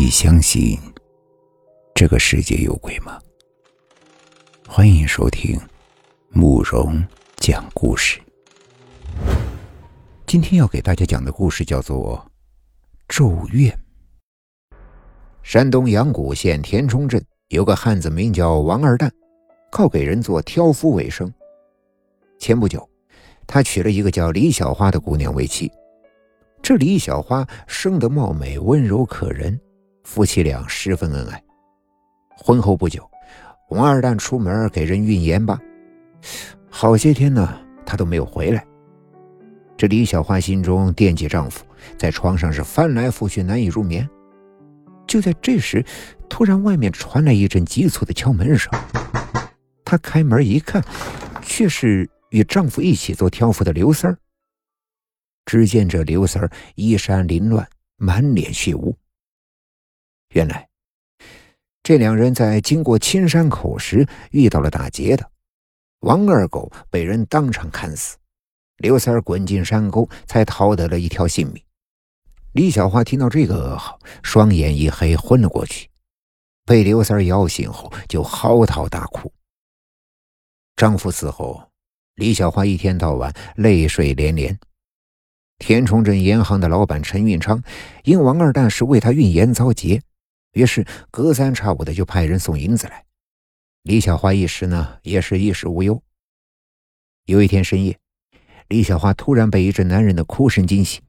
你相信这个世界有鬼吗？欢迎收听慕容讲故事。今天要给大家讲的故事叫做《咒怨》。山东阳谷县田冲镇有个汉子名叫王二蛋，靠给人做挑夫为生。前不久，他娶了一个叫李小花的姑娘为妻。这李小花生得貌美，温柔可人。夫妻俩十分恩爱。婚后不久，王二蛋出门给人运盐吧，好些天呢，他都没有回来。这李小花心中惦记丈夫，在床上是翻来覆去难以入眠。就在这时，突然外面传来一阵急促的敲门声。她开门一看，却是与丈夫一起做挑夫的刘三儿。只见这刘三儿衣衫凌乱，满脸血污。原来，这两人在经过青山口时遇到了打劫的，王二狗被人当场砍死，刘三儿滚进山沟，才逃得了一条性命。李小花听到这个噩耗，双眼一黑，昏了过去。被刘三儿摇醒后，就嚎啕大哭。丈夫死后，李小花一天到晚泪水连连。田冲镇盐行的老板陈运昌，因王二蛋是为他运盐遭劫。于是隔三差五的就派人送银子来，李小花一时呢也是衣食无忧。有一天深夜，李小花突然被一阵男人的哭声惊醒，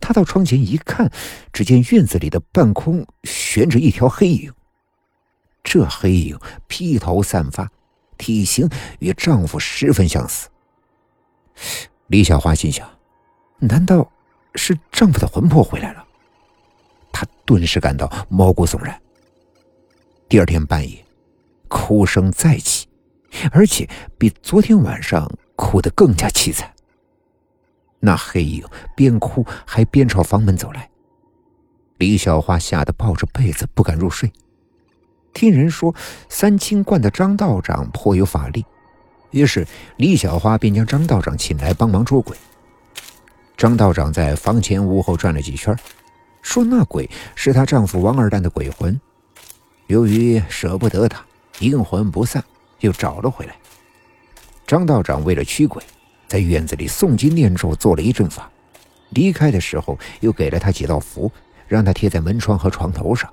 她到窗前一看，只见院子里的半空悬着一条黑影。这黑影披头散发，体型与丈夫十分相似。李小花心想：难道是丈夫的魂魄回来了？他顿时感到毛骨悚然。第二天半夜，哭声再起，而且比昨天晚上哭得更加凄惨。那黑影边哭还边朝房门走来，李小花吓得抱着被子不敢入睡。听人说三清观的张道长颇有法力，于是李小花便将张道长请来帮忙捉鬼。张道长在房前屋后转了几圈。说那鬼是她丈夫王二蛋的鬼魂，由于舍不得他，阴魂不散，又找了回来。张道长为了驱鬼，在院子里诵经念咒，做了一阵法。离开的时候，又给了他几道符，让他贴在门窗和床头上。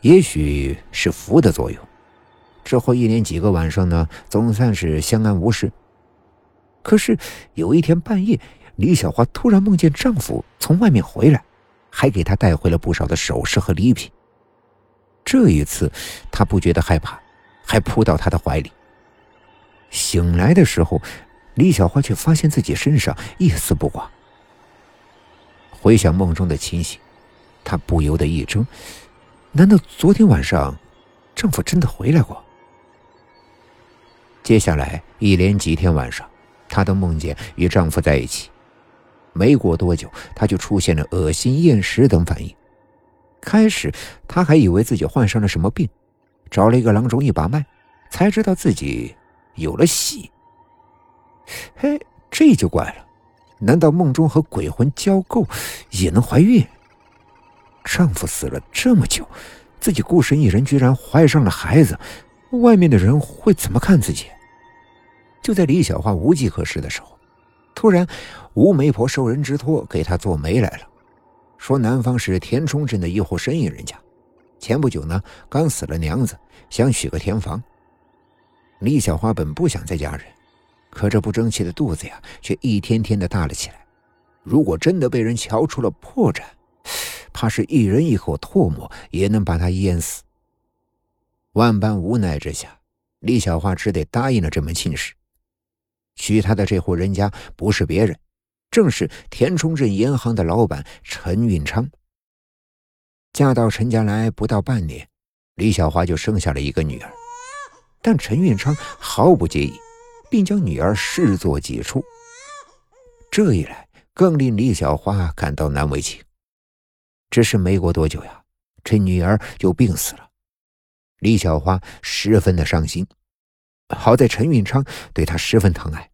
也许是符的作用，之后一连几个晚上呢，总算是相安无事。可是有一天半夜，李小花突然梦见丈夫从外面回来。还给他带回了不少的首饰和礼品。这一次，他不觉得害怕，还扑到他的怀里。醒来的时候，李小花却发现自己身上一丝不挂。回想梦中的情形，她不由得一怔：难道昨天晚上，丈夫真的回来过？接下来一连几天晚上，她都梦见与丈夫在一起。没过多久，她就出现了恶心、厌食等反应。开始，她还以为自己患上了什么病，找了一个郎中一把脉，才知道自己有了喜。嘿，这就怪了，难道梦中和鬼魂交媾也能怀孕？丈夫死了这么久，自己孤身一人居然怀上了孩子，外面的人会怎么看自己？就在李小花无计可施的时候。突然，吴媒婆受人之托给她做媒来了，说南方是田冲镇的一户生意人家，前不久呢刚死了娘子，想娶个田房。李小花本不想再嫁人，可这不争气的肚子呀，却一天天的大了起来。如果真的被人瞧出了破绽，怕是一人一口唾沫也能把她淹死。万般无奈之下，李小花只得答应了这门亲事。娶她的这户人家不是别人，正是田冲镇银行的老板陈运昌。嫁到陈家来不到半年，李小花就生下了一个女儿，但陈运昌毫不介意，并将女儿视作己出。这一来，更令李小花感到难为情。只是没过多久呀，这女儿就病死了，李小花十分的伤心。好在陈运昌对他十分疼爱。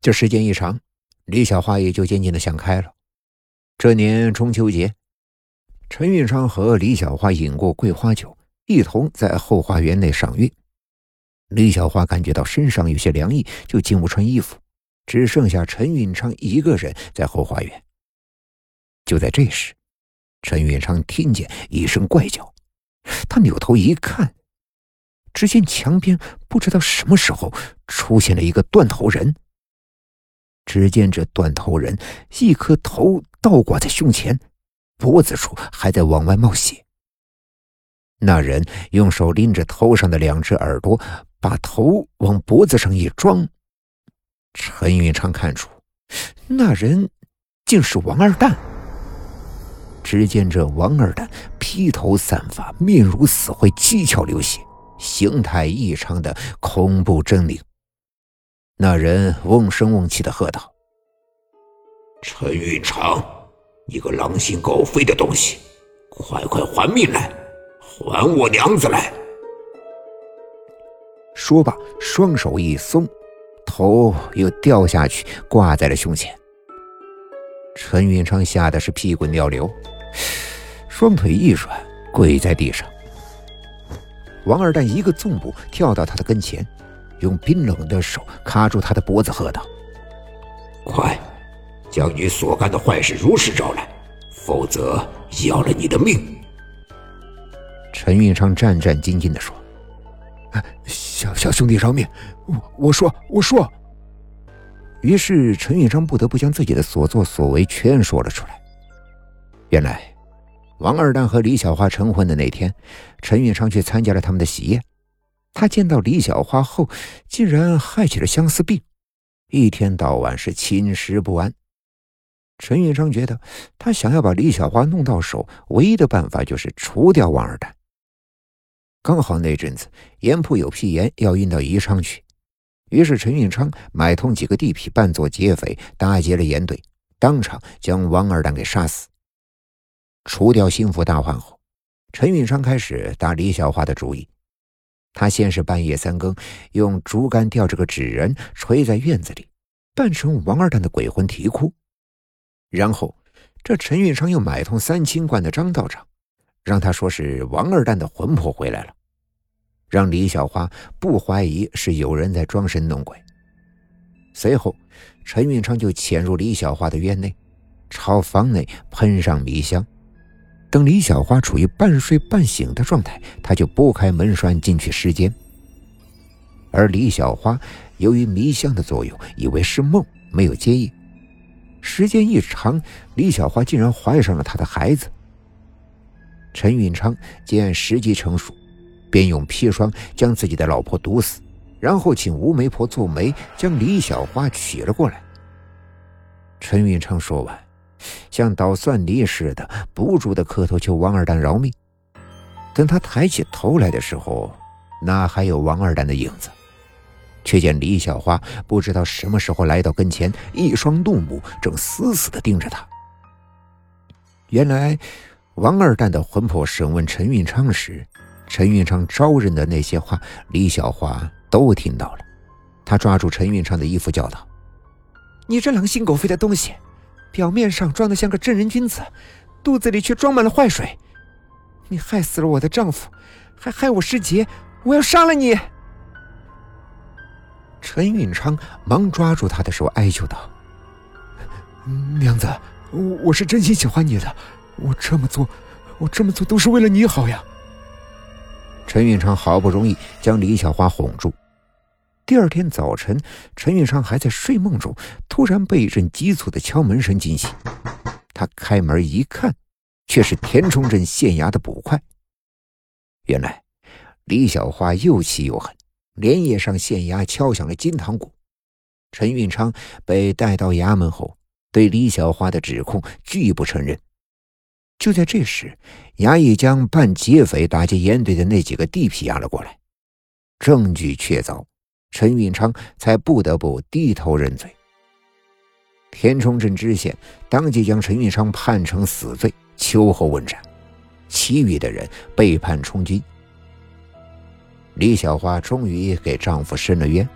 这时间一长，李小花也就渐渐的想开了。这年中秋节，陈运昌和李小花饮过桂花酒，一同在后花园内赏月。李小花感觉到身上有些凉意，就进屋穿衣服，只剩下陈运昌一个人在后花园。就在这时，陈运昌听见一声怪叫，他扭头一看，只见墙边不知道什么时候出现了一个断头人。只见这断头人一颗头倒挂在胸前，脖子处还在往外冒血。那人用手拎着头上的两只耳朵，把头往脖子上一装。陈云昌看出，那人竟是王二蛋。只见这王二蛋披头散发，面如死灰，七窍流血，形态异常的恐怖狰狞。那人瓮声瓮气的喝道：“陈云长，你个狼心狗肺的东西，快快还命来，还我娘子来！”说罢，双手一松，头又掉下去，挂在了胸前。陈云昌吓得是屁滚尿流，双腿一软，跪在地上。王二蛋一个纵步跳到他的跟前。用冰冷的手卡住他的脖子，喝道：“快，将你所干的坏事如实招来，否则要了你的命！”陈运昌战战兢兢地说：“小小兄弟饶命！我我说我说。”于是陈运昌不得不将自己的所作所为全说了出来。原来，王二蛋和李小花成婚的那天，陈运昌去参加了他们的喜宴。他见到李小花后，竟然害起了相思病，一天到晚是寝食不安。陈运昌觉得，他想要把李小花弄到手，唯一的办法就是除掉王二蛋。刚好那阵子盐铺有批盐要运到宜昌去，于是陈运昌买通几个地痞扮作劫匪，打劫了盐队，当场将王二蛋给杀死。除掉心腹大患后，陈运昌开始打李小花的主意。他先是半夜三更，用竹竿吊着个纸人垂在院子里，扮成王二蛋的鬼魂啼哭。然后，这陈运昌又买通三清观的张道长，让他说是王二蛋的魂魄回来了，让李小花不怀疑是有人在装神弄鬼。随后，陈运昌就潜入李小花的院内，朝房内喷上迷香。等李小花处于半睡半醒的状态，他就拨开门栓进去施间。而李小花由于迷香的作用，以为是梦，没有接应。时间一长，李小花竟然怀上了他的孩子。陈运昌见时机成熟，便用砒霜将自己的老婆毒死，然后请吴媒婆做媒，将李小花娶了过来。陈运昌说完。像捣蒜泥似的，不住的磕头求王二蛋饶命。等他抬起头来的时候，哪还有王二蛋的影子？却见李小花不知道什么时候来到跟前，一双怒目正死死的盯着他。原来，王二蛋的魂魄审问陈运昌时，陈运昌招认的那些话，李小花都听到了。他抓住陈运昌的衣服，叫道：“你这狼心狗肺的东西！”表面上装的像个正人君子，肚子里却装满了坏水。你害死了我的丈夫，还害我师姐，我要杀了你！陈允昌忙抓住他的手，哀求道：“娘子，我是真心喜欢你的，我这么做，我这么做都是为了你好呀。”陈允昌好不容易将李小花哄住。第二天早晨，陈运昌还在睡梦中，突然被一阵急促的敲门声惊醒。他开门一看，却是田冲镇县衙的捕快。原来，李小花又气又恨，连夜上县衙敲响了金堂鼓。陈运昌被带到衙门后，对李小花的指控拒不承认。就在这时，衙役将扮劫匪打劫盐队的那几个地痞押了过来，证据确凿。陈运昌才不得不低头认罪。田冲镇知县当即将陈运昌判成死罪，秋后问斩。其余的人被判充军。李小花终于给丈夫伸了冤。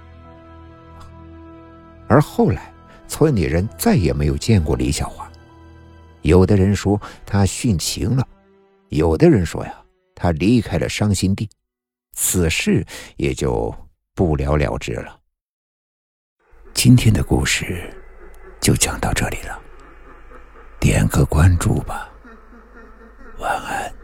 而后来，村里人再也没有见过李小花。有的人说她殉情了，有的人说呀，她离开了伤心地，此事也就不了了之了。今天的故事就讲到这里了。点个关注吧。晚安。